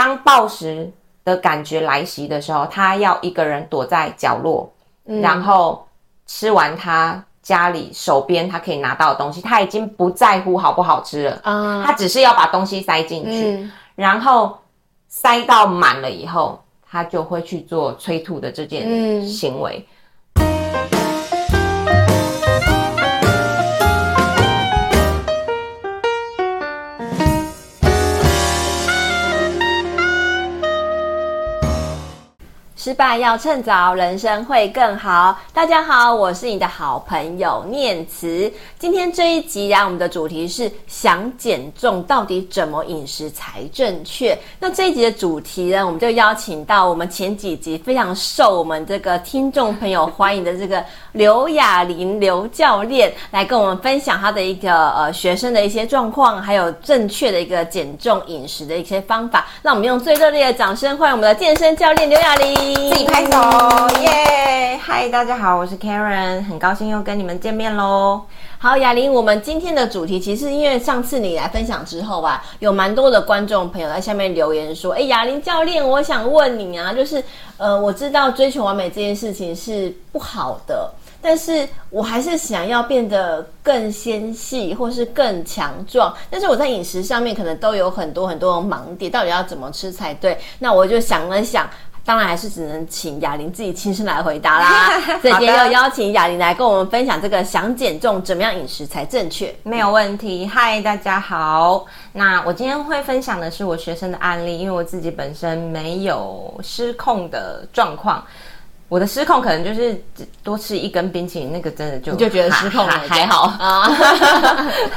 当暴食的感觉来袭的时候，他要一个人躲在角落，嗯、然后吃完他家里手边他可以拿到的东西，他已经不在乎好不好吃了，嗯、他只是要把东西塞进去，嗯、然后塞到满了以后，他就会去做催吐的这件行为。失败要趁早，人生会更好。大家好，我是你的好朋友念慈。今天这一集呀，我们的主题是想减重，到底怎么饮食才正确？那这一集的主题呢，我们就邀请到我们前几集非常受我们这个听众朋友欢迎的这个刘雅玲刘教练，来跟我们分享他的一个呃学生的一些状况，还有正确的一个减重饮食的一些方法。让我们用最热烈的掌声欢迎我们的健身教练刘雅玲。自己拍手，耶！嗨，大家好，我是 Karen，很高兴又跟你们见面喽。好，雅玲，我们今天的主题其实因为上次你来分享之后吧，有蛮多的观众朋友在下面留言说，哎，雅玲教练，我想问你啊，就是呃，我知道追求完美这件事情是不好的。但是我还是想要变得更纤细，或是更强壮。但是我在饮食上面可能都有很多很多的盲点，到底要怎么吃才对？那我就想了想，当然还是只能请雅玲自己亲身来回答啦。所以今天要邀请雅玲来跟我们分享这个想减重怎么样饮食才正确？没有问题。嗨，大家好。那我今天会分享的是我学生的案例，因为我自己本身没有失控的状况。我的失控可能就是多吃一根冰淇淋，那个真的就你就觉得失控了，还，还好啊。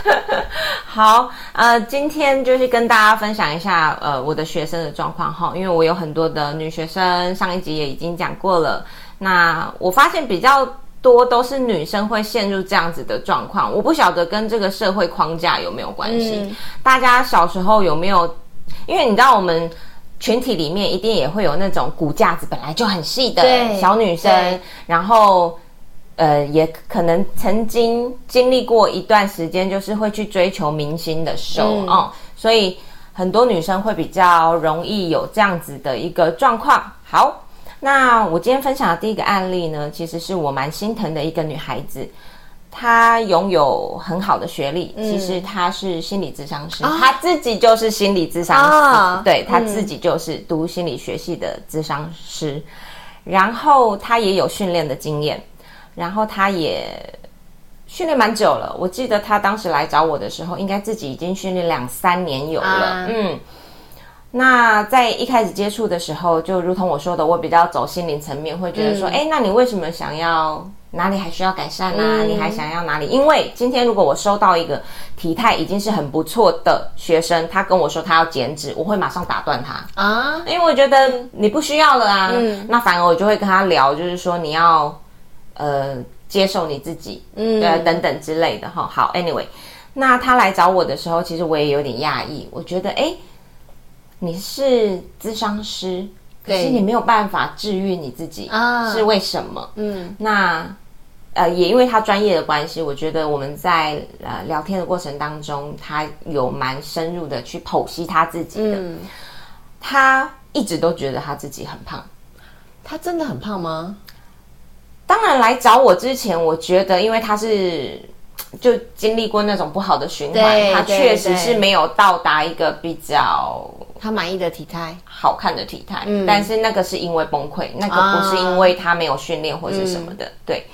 好，呃，今天就是跟大家分享一下呃我的学生的状况哈，因为我有很多的女学生，上一集也已经讲过了。那我发现比较多都是女生会陷入这样子的状况，我不晓得跟这个社会框架有没有关系。嗯、大家小时候有没有？因为你知道我们。群体里面一定也会有那种骨架子本来就很细的小女生，然后，呃，也可能曾经经历过一段时间，就是会去追求明星的瘦哦、嗯嗯，所以很多女生会比较容易有这样子的一个状况。好，那我今天分享的第一个案例呢，其实是我蛮心疼的一个女孩子。他拥有很好的学历，嗯、其实他是心理咨商师，哦、他自己就是心理咨商师，哦、对，他自己就是读心理学系的咨商师，嗯、然后他也有训练的经验，然后他也训练蛮久了。我记得他当时来找我的时候，应该自己已经训练两三年有了，啊、嗯。那在一开始接触的时候，就如同我说的，我比较走心灵层面，会觉得说，哎、嗯，那你为什么想要？哪里还需要改善啊？嗯、你还想要哪里？因为今天如果我收到一个体态已经是很不错的学生，他跟我说他要减脂，我会马上打断他啊，因为我觉得你不需要了啊。嗯，那反而我就会跟他聊，就是说你要呃接受你自己，嗯，对，等等之类的哈。好，anyway，那他来找我的时候，其实我也有点讶异，我觉得哎，你是咨商师，可是你没有办法治愈你自己啊，是为什么？嗯，那。呃，也因为他专业的关系，我觉得我们在呃聊天的过程当中，他有蛮深入的去剖析他自己的。嗯，他一直都觉得他自己很胖，他真的很胖吗？当然，来找我之前，我觉得因为他是就经历过那种不好的循环，他确实是没有到达一个比较他满意的体态、好看的体态。嗯，但是那个是因为崩溃，那个不是因为他没有训练或者什么的，嗯，对。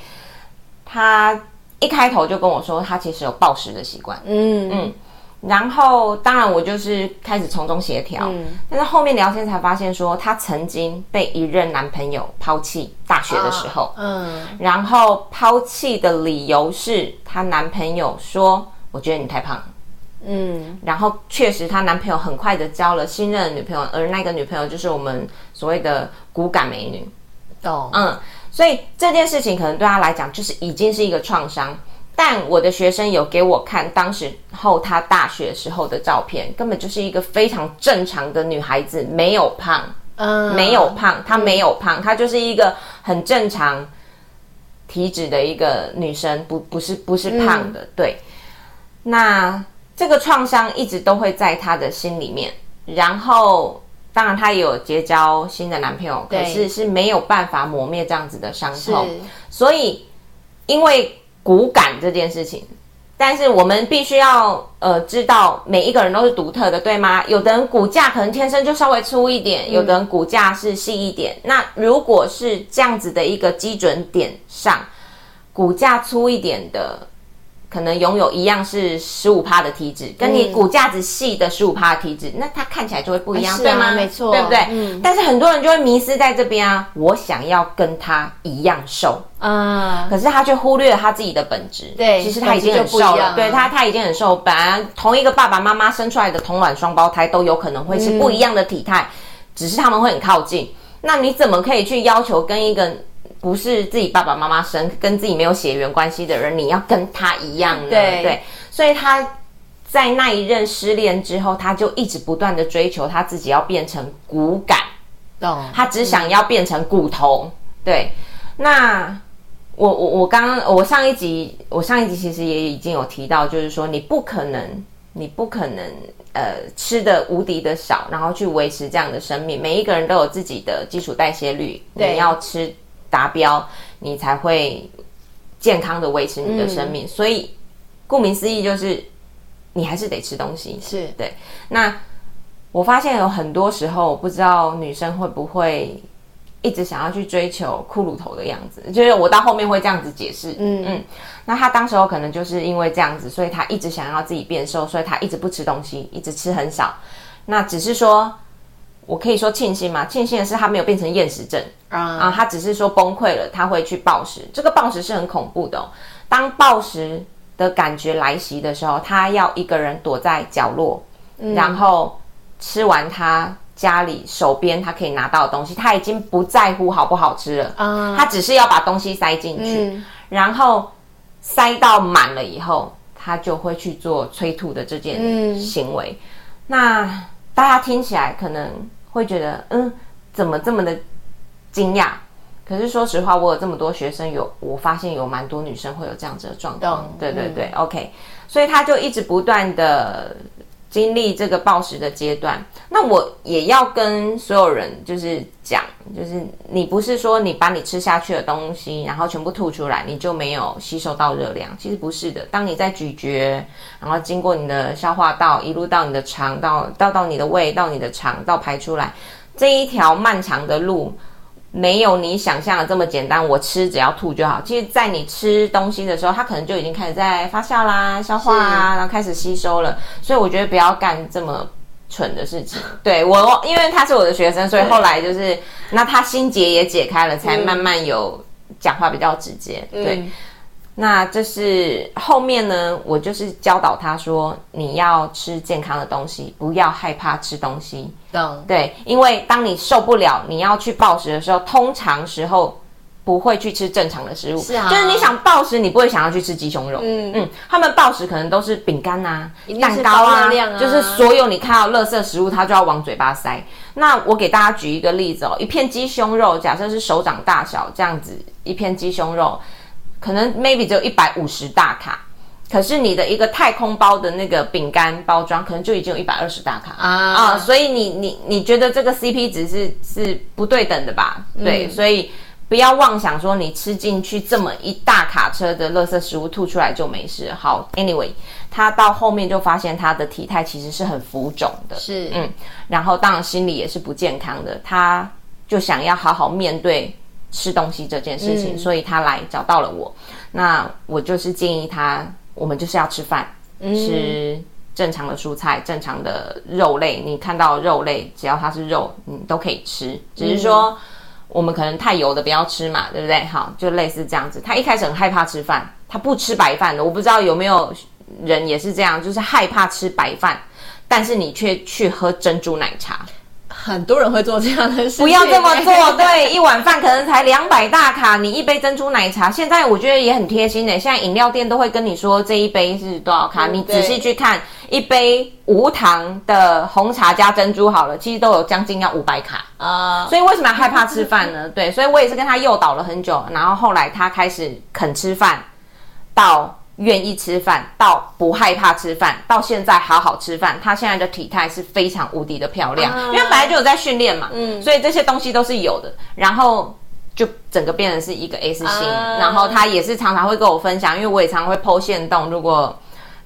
他一开头就跟我说，他其实有暴食的习惯。嗯嗯，然后当然我就是开始从中协调。嗯，但是后面聊天才发现说，她曾经被一任男朋友抛弃，大学的时候。嗯，然后抛弃的理由是她男朋友说：“我觉得你太胖。”嗯，然后确实她男朋友很快的交了新任的女朋友，而那个女朋友就是我们所谓的骨感美女。哦，嗯。所以这件事情可能对他来讲就是已经是一个创伤，但我的学生有给我看当时候他大学时候的照片，根本就是一个非常正常的女孩子，没有胖，嗯，没有胖，她没有胖，她就是一个很正常体脂的一个女生，不不是不是胖的，对。那这个创伤一直都会在她的心里面，然后。当然她也有结交新的男朋友，可是是没有办法磨灭这样子的伤痛。所以因为骨感这件事情。但是我们必须要呃知道每一个人都是独特的，对吗？有的人骨架可能天生就稍微粗一点，有的人骨架是细一点。嗯、那如果是这样子的一个基准点上，骨架粗一点的。可能拥有一样是十五趴的体脂，跟你骨架子细的十五趴的体脂，嗯、那它看起来就会不一样，啊、对吗？没错，对不对？嗯。但是很多人就会迷失在这边啊，我想要跟他一样瘦啊，可是他却忽略了他自己的本质。对，其实他已经很瘦了。啊、对他，他已经很瘦。本来同一个爸爸妈妈生出来的同卵双胞胎都有可能会是不一样的体态，嗯、只是他们会很靠近。那你怎么可以去要求跟一个？不是自己爸爸妈妈生，跟自己没有血缘关系的人，你要跟他一样呢？对，对，所以他在那一任失恋之后，他就一直不断的追求他自己要变成骨感，懂？他只想要变成骨头。嗯、对，那我我我刚刚我上一集我上一集其实也已经有提到，就是说你不可能你不可能呃吃的无敌的少，然后去维持这样的生命。每一个人都有自己的基础代谢率，你要吃。达标，你才会健康的维持你的生命。嗯、所以，顾名思义，就是你还是得吃东西。是对。那我发现有很多时候，我不知道女生会不会一直想要去追求骷髅头的样子，就是我到后面会这样子解释。嗯嗯。那她当时候可能就是因为这样子，所以她一直想要自己变瘦，所以她一直不吃东西，一直吃很少。那只是说。我可以说庆幸吗？庆幸的是他没有变成厌食症啊，啊，他只是说崩溃了，他会去暴食。这个暴食是很恐怖的哦。当暴食的感觉来袭的时候，他要一个人躲在角落，嗯、然后吃完他家里手边他可以拿到的东西，他已经不在乎好不好吃了啊，他只是要把东西塞进去，嗯、然后塞到满了以后，他就会去做催吐的这件行为。嗯、那大家听起来可能。会觉得嗯，怎么这么的惊讶？可是说实话，我有这么多学生有，有我发现有蛮多女生会有这样子的状况。对对对、嗯、，OK，所以他就一直不断的。经历这个暴食的阶段，那我也要跟所有人就是讲，就是你不是说你把你吃下去的东西，然后全部吐出来，你就没有吸收到热量。其实不是的，当你在咀嚼，然后经过你的消化道，一路到你的肠道，到到你的胃，到你的肠道排出来，这一条漫长的路。没有你想象的这么简单，我吃只要吐就好。其实，在你吃东西的时候，它可能就已经开始在发酵啦、消化啊，然后开始吸收了。所以我觉得不要干这么蠢的事情。对我，因为他是我的学生，所以后来就是那他心结也解开了，才慢慢有讲话比较直接。嗯、对。那这是后面呢，我就是教导他说，你要吃健康的东西，不要害怕吃东西。懂对，因为当你受不了，你要去暴食的时候，通常时候不会去吃正常的食物。是啊，就是你想暴食，你不会想要去吃鸡胸肉。嗯嗯，他们暴食可能都是饼干啊、蛋糕啊，啊就是所有你看到垃圾食物，他就要往嘴巴塞。那我给大家举一个例子哦，一片鸡胸肉，假设是手掌大小这样子，一片鸡胸肉。可能 maybe 只有一百五十大卡，可是你的一个太空包的那个饼干包装，可能就已经有一百二十大卡啊啊！所以你你你觉得这个 CP 值是是不对等的吧？对，嗯、所以不要妄想说你吃进去这么一大卡车的垃圾食物吐出来就没事。好，Anyway，他到后面就发现他的体态其实是很浮肿的，是嗯，然后当然心理也是不健康的，他就想要好好面对。吃东西这件事情，嗯、所以他来找到了我。那我就是建议他，我们就是要吃饭，嗯、吃正常的蔬菜、正常的肉类。你看到肉类，只要它是肉，你都可以吃。只是说，嗯、我们可能太油的不要吃嘛，对不对？好，就类似这样子。他一开始很害怕吃饭，他不吃白饭的。我不知道有没有人也是这样，就是害怕吃白饭，但是你却去喝珍珠奶茶。很多人会做这样的事情，不要这么做。对，一碗饭可能才两百大卡，你一杯珍珠奶茶，现在我觉得也很贴心的。现在饮料店都会跟你说这一杯是多少卡，嗯、你仔细去看，一杯无糖的红茶加珍珠好了，其实都有将近要五百卡啊。所以为什么要害怕吃饭呢？对，所以我也是跟他诱导了很久，然后后来他开始肯吃饭，到愿意吃饭，到不害怕吃饭，到现在好好吃饭，她现在的体态是非常无敌的漂亮，啊、因为本来就有在训练嘛，嗯，所以这些东西都是有的，然后就整个变成是一个 S 型，啊、然后她也是常常会跟我分享，因为我也常常会 po 限动，如果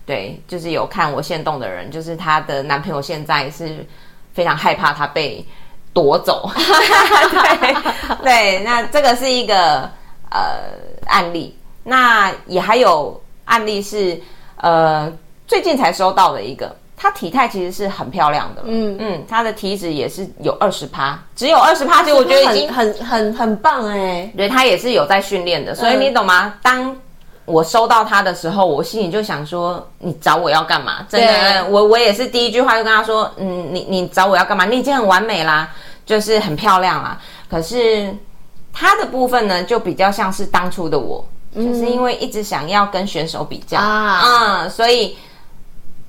对，就是有看我线动的人，就是她的男朋友现在是非常害怕她被夺走，对对，那这个是一个呃案例，那也还有。案例是，呃，最近才收到的一个，她体态其实是很漂亮的，嗯。嗯，她的体脂也是有二十趴，只有二十趴，其实我觉得已经很很很，棒哎，对，她也是有在训练的，所以你懂吗？嗯、当我收到他的时候，我心里就想说，你找我要干嘛？真的，我我也是第一句话就跟他说，嗯，你你找我要干嘛？你已经很完美啦，就是很漂亮啦，可是他的部分呢，就比较像是当初的我。就是因为一直想要跟选手比较。啊，嗯，所以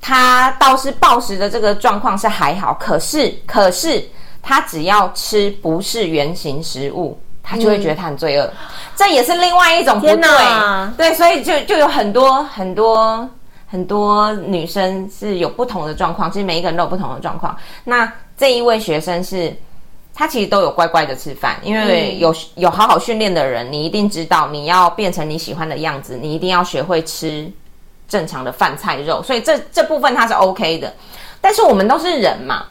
他倒是暴食的这个状况是还好，可是可是他只要吃不是原型食物，他就会觉得他很罪恶，嗯、这也是另外一种不对，哪。对，所以就就有很多很多很多女生是有不同的状况，其实每一个人都有不同的状况。那这一位学生是。他其实都有乖乖的吃饭，因为有有好好训练的人，你一定知道，你要变成你喜欢的样子，你一定要学会吃正常的饭菜肉，所以这这部分他是 OK 的。但是我们都是人嘛，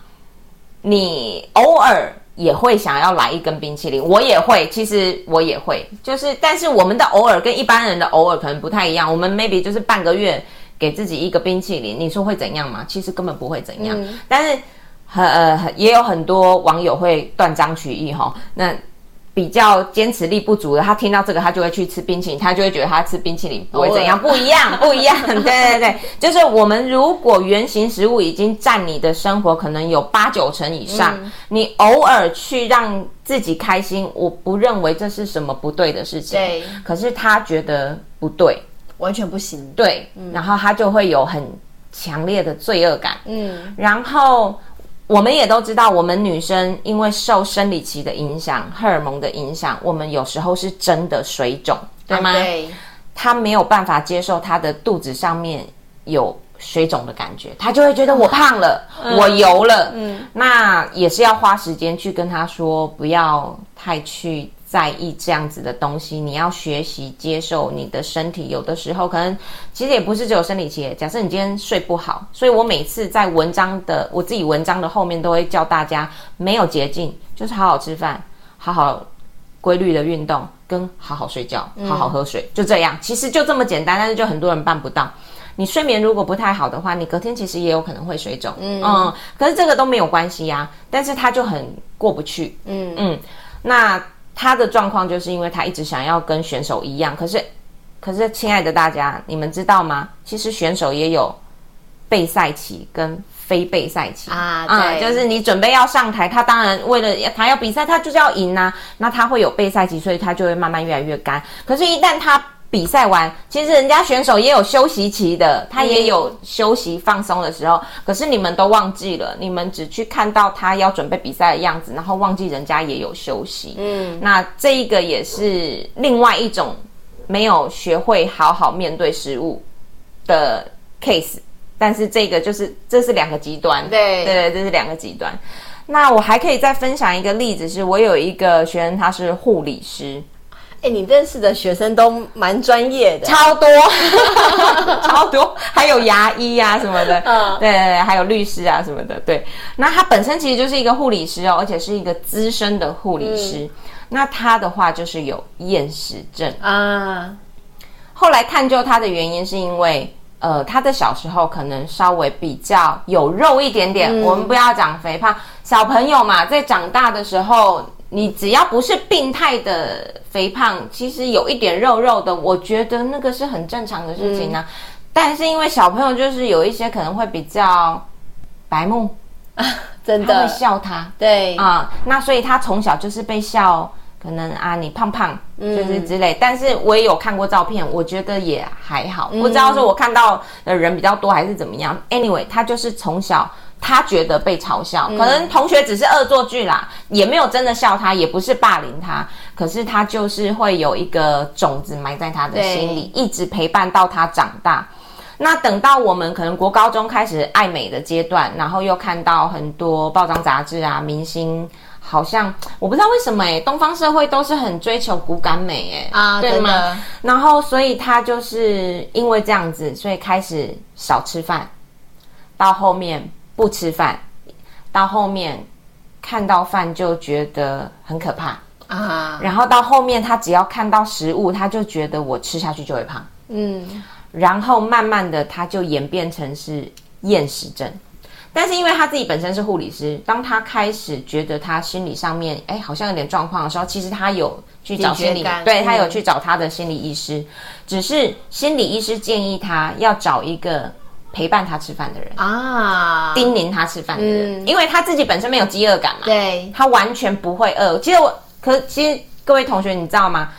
你偶尔也会想要来一根冰淇淋，我也会，其实我也会，就是但是我们的偶尔跟一般人的偶尔可能不太一样，我们 maybe 就是半个月给自己一个冰淇淋，你说会怎样吗？其实根本不会怎样，嗯、但是。很呃，也有很多网友会断章取义哈。那比较坚持力不足的，他听到这个，他就会去吃冰淇淋，他就会觉得他吃冰淇淋不会怎样，不一样，不一样。对对对，就是我们如果原型食物已经占你的生活可能有八九成以上，嗯、你偶尔去让自己开心，我不认为这是什么不对的事情。对，可是他觉得不对，完全不行。对，嗯、然后他就会有很强烈的罪恶感。嗯，然后。我们也都知道，我们女生因为受生理期的影响、荷尔蒙的影响，我们有时候是真的水肿，对吗？对。她没有办法接受她的肚子上面有水肿的感觉，她就会觉得我胖了，嗯、我油了。嗯，那也是要花时间去跟她说，不要太去。在意这样子的东西，你要学习接受你的身体。有的时候可能其实也不是只有生理期。假设你今天睡不好，所以我每次在文章的我自己文章的后面都会教大家，没有捷径，就是好好吃饭，好好规律的运动，跟好好睡觉，好好喝水，嗯、就这样。其实就这么简单，但是就很多人办不到。你睡眠如果不太好的话，你隔天其实也有可能会水肿。嗯嗯，可是这个都没有关系呀、啊，但是他就很过不去。嗯嗯，那。他的状况就是因为他一直想要跟选手一样，可是，可是，亲爱的大家，你们知道吗？其实选手也有备赛期跟非备赛期啊，对、嗯，就是你准备要上台，他当然为了他要比赛，他就是要赢呐、啊，那他会有备赛期，所以他就会慢慢越来越干。可是，一旦他比赛完，其实人家选手也有休息期的，他也有休息放松的时候。嗯、可是你们都忘记了，你们只去看到他要准备比赛的样子，然后忘记人家也有休息。嗯，那这一个也是另外一种没有学会好好面对失误的 case。但是这个就是这是两个极端，对对，这是两个极端。那我还可以再分享一个例子，是我有一个学生，他是护理师。哎，你认识的学生都蛮专业的，超多，超多，还有牙医啊什么的，嗯，对对对，还有律师啊什么的，对。那他本身其实就是一个护理师哦，而且是一个资深的护理师。嗯、那他的话就是有厌食症啊。后来探究他的原因，是因为呃，他的小时候可能稍微比较有肉一点点。嗯、我们不要讲肥胖，小朋友嘛，在长大的时候。你只要不是病态的肥胖，其实有一点肉肉的，我觉得那个是很正常的事情呢、啊。嗯、但是因为小朋友就是有一些可能会比较白目，啊、真的会笑他，对啊、嗯，那所以他从小就是被笑，可能啊你胖胖就是之类。嗯、但是我也有看过照片，我觉得也还好，嗯、不知道是我看到的人比较多还是怎么样。Anyway，他就是从小。他觉得被嘲笑，嗯、可能同学只是恶作剧啦，也没有真的笑他，也不是霸凌他，可是他就是会有一个种子埋在他的心里，一直陪伴到他长大。那等到我们可能国高中开始爱美的阶段，然后又看到很多报章杂志啊，明星好像我不知道为什么哎，东方社会都是很追求骨感美哎啊，对吗？然后所以他就是因为这样子，所以开始少吃饭，到后面不吃饭，到后面看到饭就觉得很可怕啊，然后到后面他只要看到食物，他就觉得我吃下去就会胖，嗯。然后慢慢的，他就演变成是厌食症。但是因为他自己本身是护理师，当他开始觉得他心理上面哎好像有点状况的时候，其实他有去找心理，对，他有去找他的心理医师。只是心理医师建议他要找一个陪伴他吃饭的人啊，叮咛他吃饭的人，因为他自己本身没有饥饿感嘛，对，他完全不会饿。其实我，可其实各位同学，你知道吗？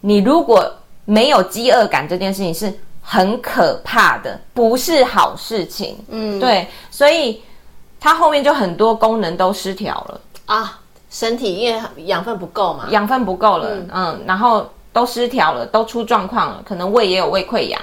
你如果没有饥饿感，这件事情是。很可怕的，不是好事情。嗯，对，所以他后面就很多功能都失调了啊，身体因为养分不够嘛，养分不够了，嗯，嗯，然后都失调了，都出状况了，可能胃也有胃溃疡，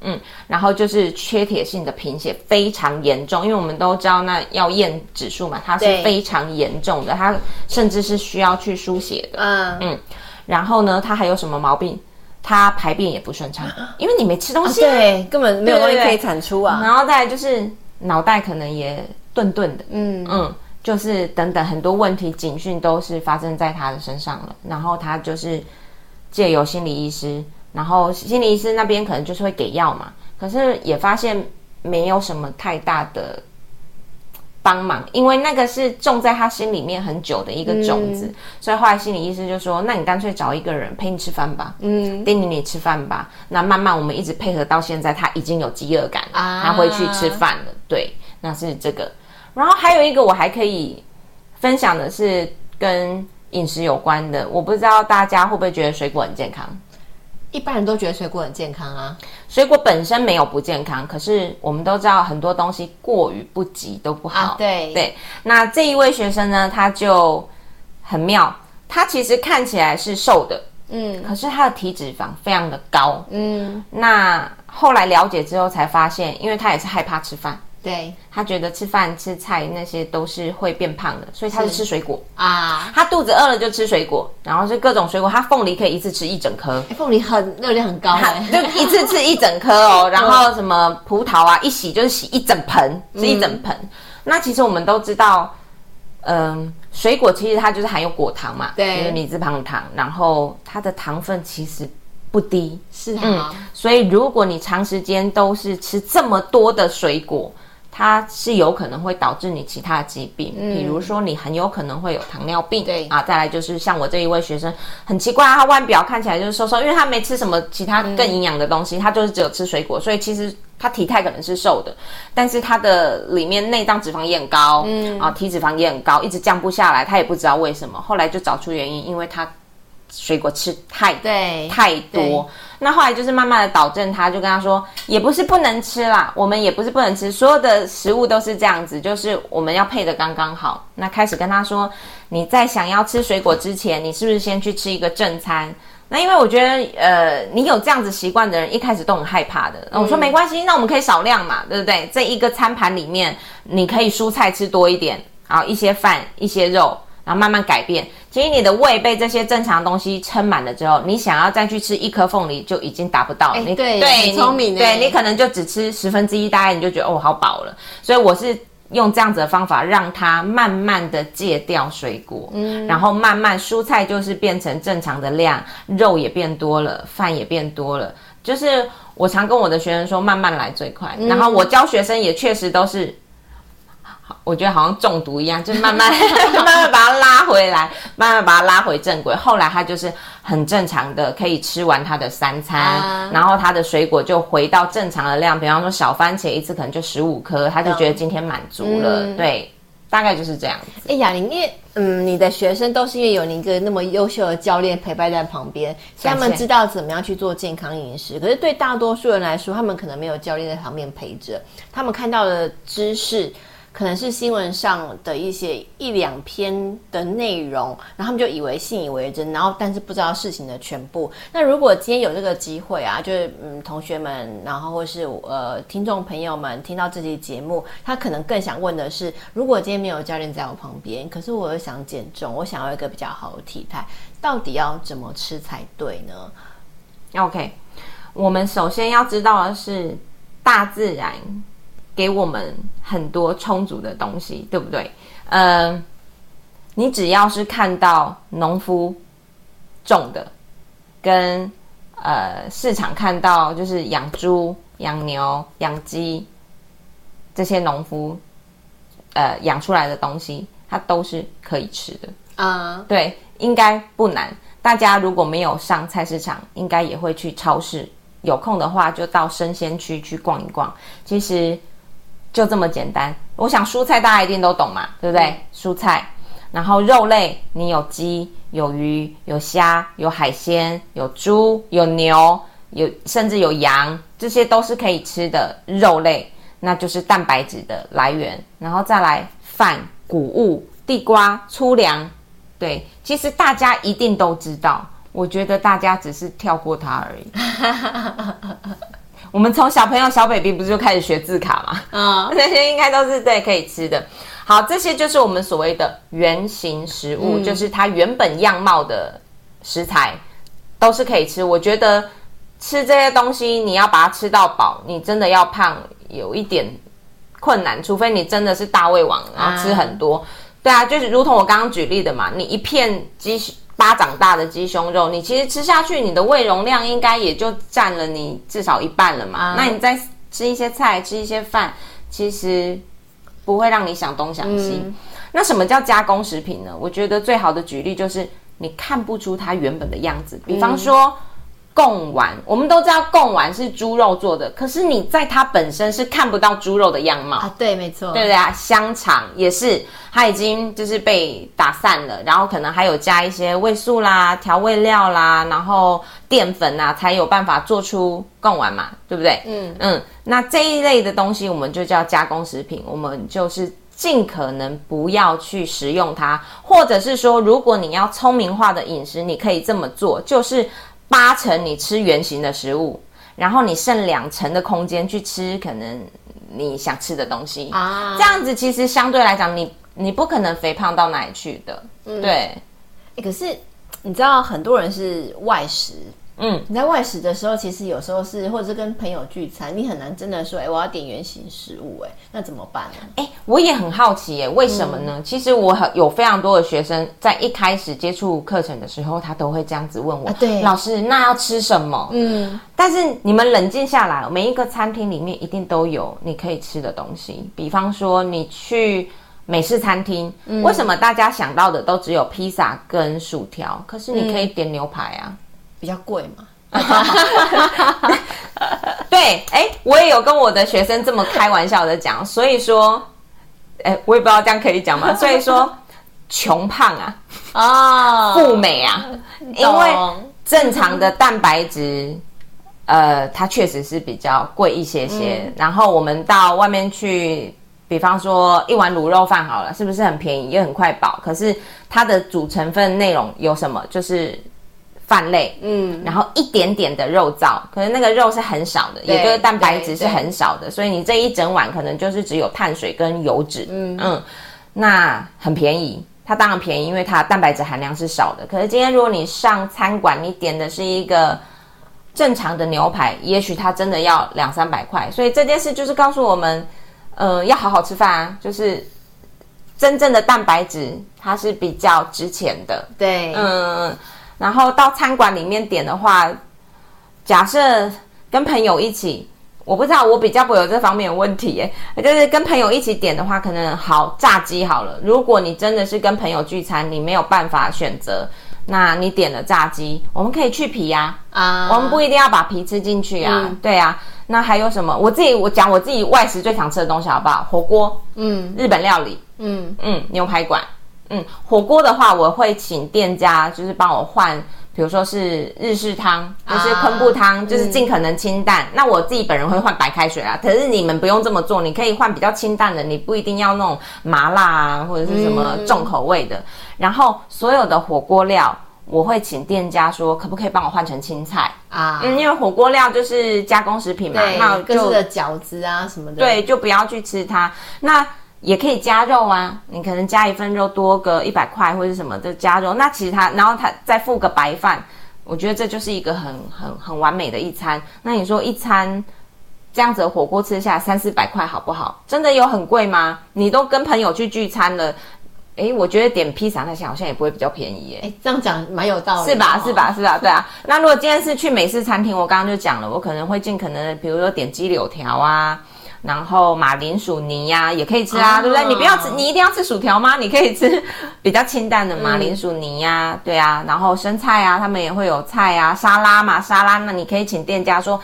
嗯，然后就是缺铁性的贫血非常严重，因为我们都知道那要验指数嘛，它是非常严重的，它甚至是需要去输血的，嗯。嗯，然后呢，他还有什么毛病？他排便也不顺畅，因为你没吃东西，啊，对，根本没有东西可以产出啊。然后再来就是脑袋可能也钝钝的，嗯。嗯，就是等等很多问题警讯都是发生在他的身上了。然后他就是借由心理医师，然后心理医师那边可能就是会给药嘛，可是也发现没有什么太大的。帮忙，因为那个是种在他心里面很久的一个种子，嗯、所以后来心理医师就说：“那你干脆找一个人陪你吃饭吧，嗯，叮咛你吃饭吧。那慢慢我们一直配合到现在，他已经有饥饿感了，啊、他会去吃饭了。对，那是这个。然后还有一个我还可以分享的是跟饮食有关的，我不知道大家会不会觉得水果很健康。”一般人都觉得水果很健康啊，水果本身没有不健康，可是我们都知道很多东西过于不及都不好。啊、对。对，那这一位学生呢，他就很妙，他其实看起来是瘦的，嗯，可是他的体脂肪非常的高，嗯，那后来了解之后才发现，因为他也是害怕吃饭。对，他觉得吃饭吃菜那些都是会变胖的，所以他是吃水果啊。他肚子饿了就吃水果，然后是各种水果。他凤梨可以一次吃一整颗，凤梨很热量很高，就一次吃一整颗哦。然后什么葡萄啊，一洗就是洗一整盆，是一整盆。嗯、那其实我们都知道，嗯，水果其实它就是含有果糖嘛，对，就是米字旁的糖，然后它的糖分其实不低，是啊、嗯。所以如果你长时间都是吃这么多的水果，它是有可能会导致你其他的疾病，嗯、比如说你很有可能会有糖尿病，对。啊，再来就是像我这一位学生，很奇怪，他外表看起来就是瘦瘦，因为他没吃什么其他更营养的东西，嗯、他就是只有吃水果，所以其实他体态可能是瘦的，但是他的里面内脏脂肪也很高，嗯。啊，体脂肪也很高，一直降不下来，他也不知道为什么，后来就找出原因，因为他。水果吃太对太多，那后来就是慢慢的导正他，就跟他说，也不是不能吃啦，我们也不是不能吃，所有的食物都是这样子，就是我们要配的刚刚好。那开始跟他说，你在想要吃水果之前，你是不是先去吃一个正餐？那因为我觉得，呃，你有这样子习惯的人，一开始都很害怕的。那我说没关系，那我们可以少量嘛，对不对？这一个餐盘里面，你可以蔬菜吃多一点，然后一些饭，一些肉。然后慢慢改变，其实你的胃被这些正常的东西撑满了之后，你想要再去吃一颗凤梨就已经达不到了。你对对，很聪明，对你可能就只吃十分之一，大概你就觉得哦，好饱了。所以我是用这样子的方法，让它慢慢的戒掉水果，嗯，然后慢慢蔬菜就是变成正常的量，肉也变多了，饭也变多了。就是我常跟我的学生说，慢慢来最快。嗯、然后我教学生也确实都是。我觉得好像中毒一样，就慢慢 慢慢把他拉回来，慢慢把他拉回正轨。后来他就是很正常的，可以吃完他的三餐，啊、然后他的水果就回到正常的量。比方说小番茄一次可能就十五颗，他就觉得今天满足了。嗯、对，大概就是这样子。哎呀，你因为嗯，你的学生都是因为有你一个那么优秀的教练陪伴在旁边，所以他们知道怎么样去做健康饮食。可是对大多数人来说，他们可能没有教练在旁边陪着，他们看到的知识。可能是新闻上的一些一两篇的内容，然后他们就以为信以为真，然后但是不知道事情的全部。那如果今天有这个机会啊，就是嗯，同学们，然后或是呃听众朋友们听到这期节目，他可能更想问的是：如果今天没有教练在我旁边，可是我又想减重，我想要一个比较好的体态，到底要怎么吃才对呢？OK，我们首先要知道的是，大自然给我们很多充足的东西，对不对？嗯，你只要是看到农夫种的，跟呃市场看到就是养猪、养牛、养鸡这些农夫呃养出来的东西，它都是可以吃的啊。Uh. 对，应该不难。大家如果没有上菜市场，应该也会去超市。有空的话，就到生鲜区去逛一逛。其实就这么简单。我想蔬菜大家一定都懂嘛，对不对？嗯、蔬菜，然后肉类，你有鸡、有鱼、有虾、有海鲜、有猪、有牛、有甚至有羊，这些都是可以吃的肉类，那就是蛋白质的来源。然后再来饭、谷物、地瓜、粗粮。对，其实大家一定都知道。我觉得大家只是跳过它而已。我们从小朋友小 baby 不是就开始学字卡嘛？嗯，那些应该都是对可以吃的。好，这些就是我们所谓的原型食物，嗯、就是它原本样貌的食材都是可以吃。我觉得吃这些东西，你要把它吃到饱，你真的要胖有一点困难，除非你真的是大胃王，然后吃很多。嗯、对啊，就是如同我刚刚举例的嘛，你一片鸡。巴掌大的鸡胸肉，你其实吃下去，你的胃容量应该也就占了你至少一半了嘛。嗯、那你再吃一些菜，吃一些饭，其实不会让你想东想西。嗯、那什么叫加工食品呢？我觉得最好的举例就是你看不出它原本的样子，比方说。嗯贡丸，我们都知道贡丸是猪肉做的，可是你在它本身是看不到猪肉的样貌啊。对，没错，对不对啊？香肠也是，它已经就是被打散了，然后可能还有加一些味素啦、调味料啦，然后淀粉啊，才有办法做出贡丸嘛，对不对？嗯嗯，那这一类的东西我们就叫加工食品，我们就是尽可能不要去食用它，或者是说，如果你要聪明化的饮食，你可以这么做，就是。八成你吃圆形的食物，然后你剩两成的空间去吃可能你想吃的东西啊，这样子其实相对来讲，你你不可能肥胖到哪里去的，嗯、对、欸。可是你知道很多人是外食。嗯，你在外食的时候，其实有时候是或者是跟朋友聚餐，你很难真的说，哎，我要点原形食物，哎，那怎么办呢？哎，我也很好奇，哎，为什么呢？嗯、其实我很有非常多的学生在一开始接触课程的时候，他都会这样子问我，啊、对，老师，那要吃什么？嗯，但是你们冷静下来，每一个餐厅里面一定都有你可以吃的东西，比方说你去美式餐厅，嗯、为什么大家想到的都只有披萨跟薯条？可是你可以点牛排啊。嗯比较贵嘛？对，哎，我也有跟我的学生这么开玩笑的讲，所以说，哎，我也不知道这样可以讲吗？所以说，穷胖啊，啊，富美啊，因为正常的蛋白质，呃，它确实是比较贵一些些。嗯、然后我们到外面去，比方说一碗卤肉饭好了，是不是很便宜，也很快饱？可是它的主成分内容有什么？就是。饭类，嗯，然后一点点的肉燥，可是那个肉是很少的，也就是蛋白质是很少的，所以你这一整碗可能就是只有碳水跟油脂，嗯嗯，那很便宜，它当然便宜，因为它蛋白质含量是少的。可是今天如果你上餐馆，你点的是一个正常的牛排，也许它真的要两三百块。所以这件事就是告诉我们，呃，要好好吃饭啊，就是真正的蛋白质它是比较值钱的，对，嗯。然后到餐馆里面点的话，假设跟朋友一起，我不知道，我比较不有这方面的问题耶。就是跟朋友一起点的话，可能好炸鸡好了。如果你真的是跟朋友聚餐，你没有办法选择，那你点了炸鸡，我们可以去皮呀，啊，我们不一定要把皮吃进去啊。嗯、对啊，那还有什么？我自己我讲我自己外食最常吃的东西好不好？火锅，嗯，日本料理，嗯嗯，牛排馆。嗯，火锅的话，我会请店家就是帮我换，比如说是日式汤，就是昆布汤，啊、就是尽可能清淡。嗯、那我自己本人会换白开水啊，可是你们不用这么做，你可以换比较清淡的，你不一定要那种麻辣啊或者是什么重口味的。嗯、然后所有的火锅料。我会请店家说，可不可以帮我换成青菜啊？嗯，因为火锅料就是加工食品嘛，对那就的饺子啊什么的，对，就不要去吃它。那也可以加肉啊，你可能加一份肉多个一百块或者什么的加肉。那其实他，然后它再付个白饭，我觉得这就是一个很很很完美的一餐。那你说一餐这样子的火锅吃下来三四百块好不好？真的有很贵吗？你都跟朋友去聚餐了。哎，我觉得点披萨那些好像也不会比较便宜耶。哎，这样讲蛮有道理，是吧？是吧？是吧？对啊。那如果今天是去美式餐厅，我刚刚就讲了，我可能会尽可能的，比如说点鸡柳条啊，然后马铃薯泥呀、啊，也可以吃啊，哦、对不对？你不要吃，你一定要吃薯条吗？你可以吃 比较清淡的马铃薯泥呀、对啊。然后生菜啊，他们也会有菜啊，沙拉嘛，沙拉那你可以请店家说。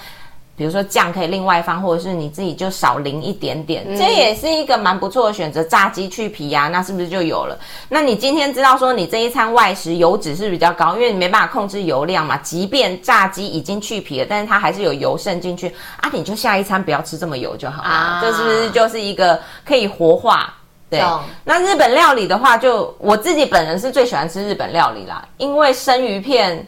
比如说酱可以另外放，或者是你自己就少淋一点点，嗯、这也是一个蛮不错的选择。炸鸡去皮呀、啊，那是不是就有了？那你今天知道说你这一餐外食油脂是比较高，因为你没办法控制油量嘛。即便炸鸡已经去皮了，但是它还是有油渗进去啊，你就下一餐不要吃这么油就好了。啊、这是不是就是一个可以活化？对。那日本料理的话就，就我自己本人是最喜欢吃日本料理啦，因为生鱼片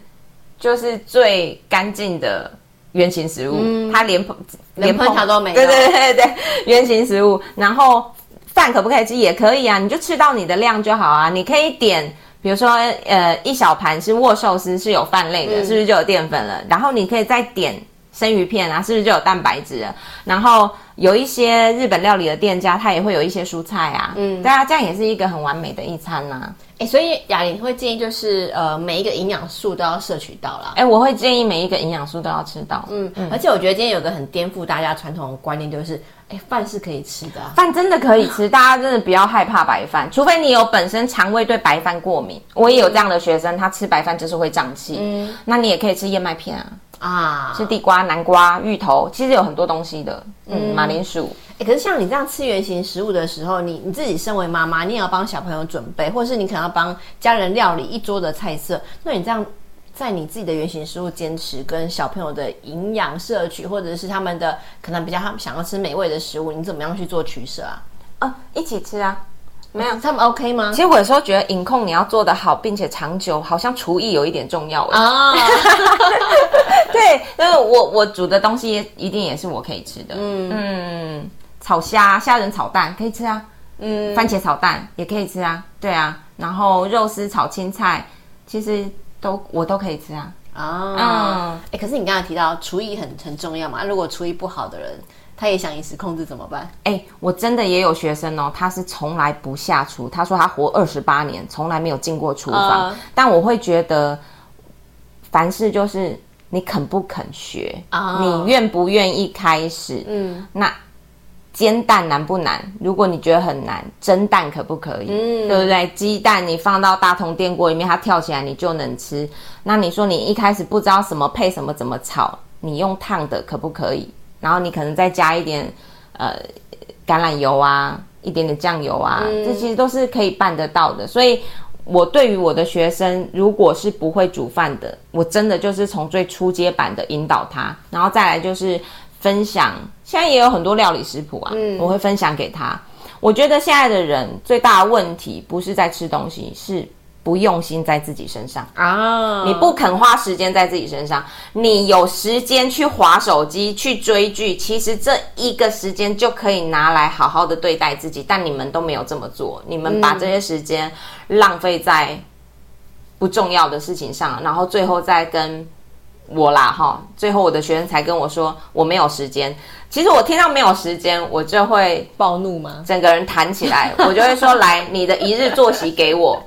就是最干净的。原型食物，嗯、它连碰连碰它都没有。对对对对，原型食物。然后饭可不可以吃？也可以啊，你就吃到你的量就好啊。你可以点，比如说呃一小盘是握寿司，是有饭类的，嗯、是不是就有淀粉了？然后你可以再点生鱼片啊，是不是就有蛋白质了？然后有一些日本料理的店家，它也会有一些蔬菜啊。嗯，对啊，这样也是一个很完美的一餐呐、啊。哎，所以雅玲会建议就是，呃，每一个营养素都要摄取到啦。哎，我会建议每一个营养素都要吃到。嗯，嗯，而且我觉得今天有个很颠覆大家传统的观念，就是，哎，饭是可以吃的啊，饭真的可以吃，大家真的不要害怕白饭，除非你有本身肠胃对白饭过敏。我也有这样的学生，他吃白饭就是会胀气。嗯，那你也可以吃燕麦片啊，啊，吃地瓜、南瓜、芋头，其实有很多东西的。嗯，马铃薯。哎，可是像你这样吃原型食物的时候，你你自己身为妈妈，你也要帮小朋友准备，或者是你可能要帮家人料理一桌的菜色。那你这样在你自己的原型食物坚持跟小朋友的营养摄取，或者是他们的可能比较他们想要吃美味的食物，你怎么样去做取舍啊？啊，一起吃啊？没有，他们 OK 吗？其实我有时候觉得影控你要做得好，并且长久，好像厨艺有一点重要啊。Oh. 对，因为我我煮的东西一定也是我可以吃的。嗯嗯。炒虾、虾仁炒蛋可以吃啊，嗯，番茄炒蛋也可以吃啊，对啊，然后肉丝炒青菜，其实都我都可以吃啊。哦，嗯，哎，可是你刚才提到厨艺很很重要嘛，如果厨艺不好的人，他也想饮食控制怎么办？哎，我真的也有学生哦，他是从来不下厨，他说他活二十八年，从来没有进过厨房，嗯，但我会觉得，凡事就是你肯不肯学，哦，你愿不愿意开始，嗯，那。煎蛋难不难？如果你觉得很难，蒸蛋可不可以？嗯，对不对？鸡蛋你放到大铜电锅里面，它跳起来你就能吃。那你说你一开始不知道什么配什么怎么炒，你用烫的可不可以？然后你可能再加一点呃橄榄油啊，一点点酱油啊，嗯，这其实都是可以办得到的。所以，我对于我的学生，如果是不会煮饭的，我真的就是从最初阶版的引导他，然后再来就是。分享，现在也有很多料理食谱啊，嗯，我会分享给他。我觉得现在的人最大的问题不是在吃东西，是不用心在自己身上啊。你不肯花时间在自己身上，你有时间去划手机、去追剧，其实这一个时间就可以拿来好好的对待自己。但你们都没有这么做，你们把这些时间浪费在不重要的事情上，然后最后再跟。我啦哈，最后我的学生才跟我说我没有时间。其实我听到没有时间，我就会暴怒吗？整个人弹起来，我就会说来，你的一日作息给我，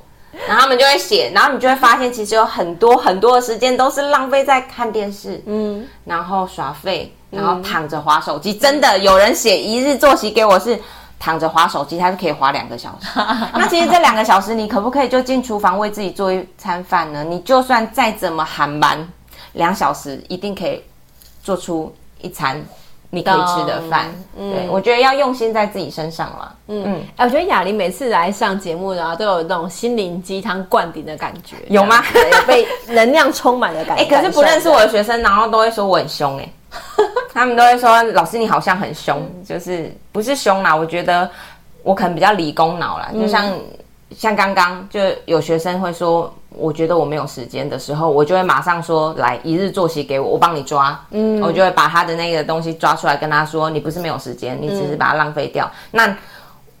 然后他们就会写，然后你就会发现其实有很多很多的时间都是浪费在看电视，嗯，然后耍废，然后躺着划手机。真的有人写一日作息给我是躺着划手机，他是可以划两个小时。那其实这两个小时你可不可以就进厨房为自己做一餐饭呢？你就算再怎么喊蛮。两小时一定可以做出一餐你可以吃的饭。嗯，对，我觉得要用心在自己身上了。嗯嗯，哎，我觉得雅玲每次来上节目呢，都有那种心灵鸡汤灌顶的感觉，有吗？有被 能量充满的感觉。哎，可是不认识我的学生，然后都会说我很凶哎，他们都会说老师你好像很凶，就是不是凶啦，我觉得我可能比较理工脑啦，就像。像刚刚就有学生会说，我觉得我没有时间的时候，我就会马上说，来一日作息给我，我帮你抓。嗯，我就会把他的那个东西抓出来，跟他说，你不是没有时间，你只是把它浪费掉。嗯、那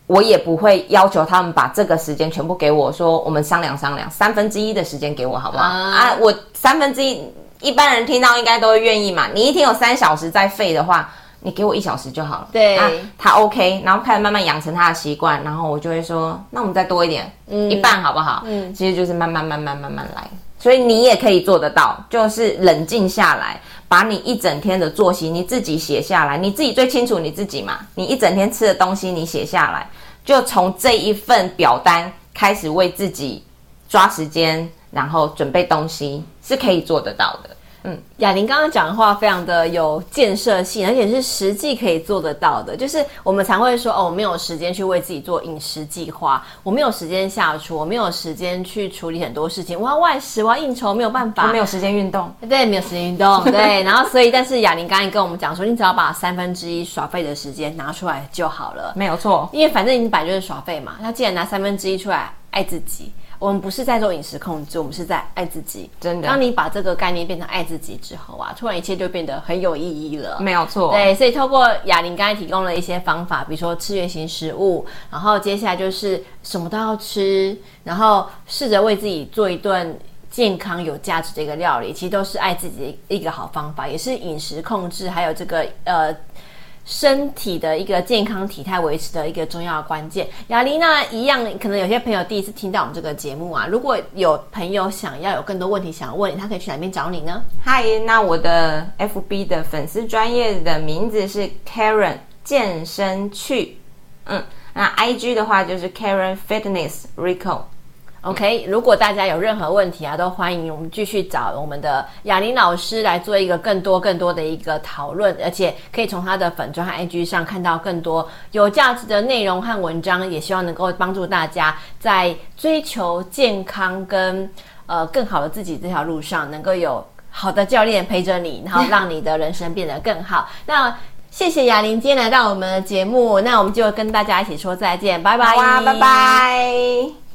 我也不会要求他们把这个时间全部给我，说我们商量商量，三分之一的时间给我好不好？啊，啊，我三分之一，一般人听到应该都会愿意嘛。你一天有三小时在废的话。你给我一小时就好了。对，啊、他 OK，然后开始慢慢养成他的习惯，然后我就会说，那我们再多一点，嗯，一半好不好？嗯，其实就是慢慢慢慢慢慢来。所以你也可以做得到，就是冷静下来，把你一整天的作息你自己写下来，你自己最清楚你自己嘛。你一整天吃的东西你写下来，就从这一份表单开始为自己抓时间，然后准备东西，是可以做得到的。嗯，雅玲刚刚讲的话非常的有建设性，而且是实际可以做得到的。就是我们常会说，哦，我没有时间去为自己做饮食计划，我没有时间下厨，我没有时间去处理很多事情，我要外食，我要应酬，没有办法，我没有时间运动，对，没有时间运动，对。然后所以，但是雅玲刚才跟我们讲说，你只要把三分之一耍废的时间拿出来就好了，没有错，因为反正你本来就是耍废嘛。那既然拿三分之一出来，爱自己。我们不是在做饮食控制，我们是在爱自己。真的，当你把这个概念变成爱自己之后啊，突然一切就变得很有意义了。没有错。对，所以透过雅玲刚才提供了一些方法，比如说吃原型食物，然后接下来就是什么都要吃，然后试着为自己做一顿健康有价值的一个料理，其实都是爱自己的一个好方法，也是饮食控制，还有这个呃。身体的一个健康体态维持的一个重要关键。雅玲呢，一样，可能有些朋友第一次听到我们这个节目啊。如果有朋友想要有更多问题想要问你，他可以去哪边找你呢？嗨，那我的 FB 的粉丝专业的名字是 Karen 健身趣，嗯，那 IG 的话就是 Karen Fitness Rico。OK，如果大家有任何问题啊，都欢迎我们继续找我们的雅玲老师来做一个更多更多的一个讨论，而且可以从他的粉专和 IG 上看到更多有价值的内容和文章，也希望能够帮助大家在追求健康跟呃更好的自己这条路上，能够有好的教练陪着你，然后让你的人生变得更好。那谢谢雅玲今天来到我们的节目，那我们就跟大家一起说再见，拜拜，拜拜。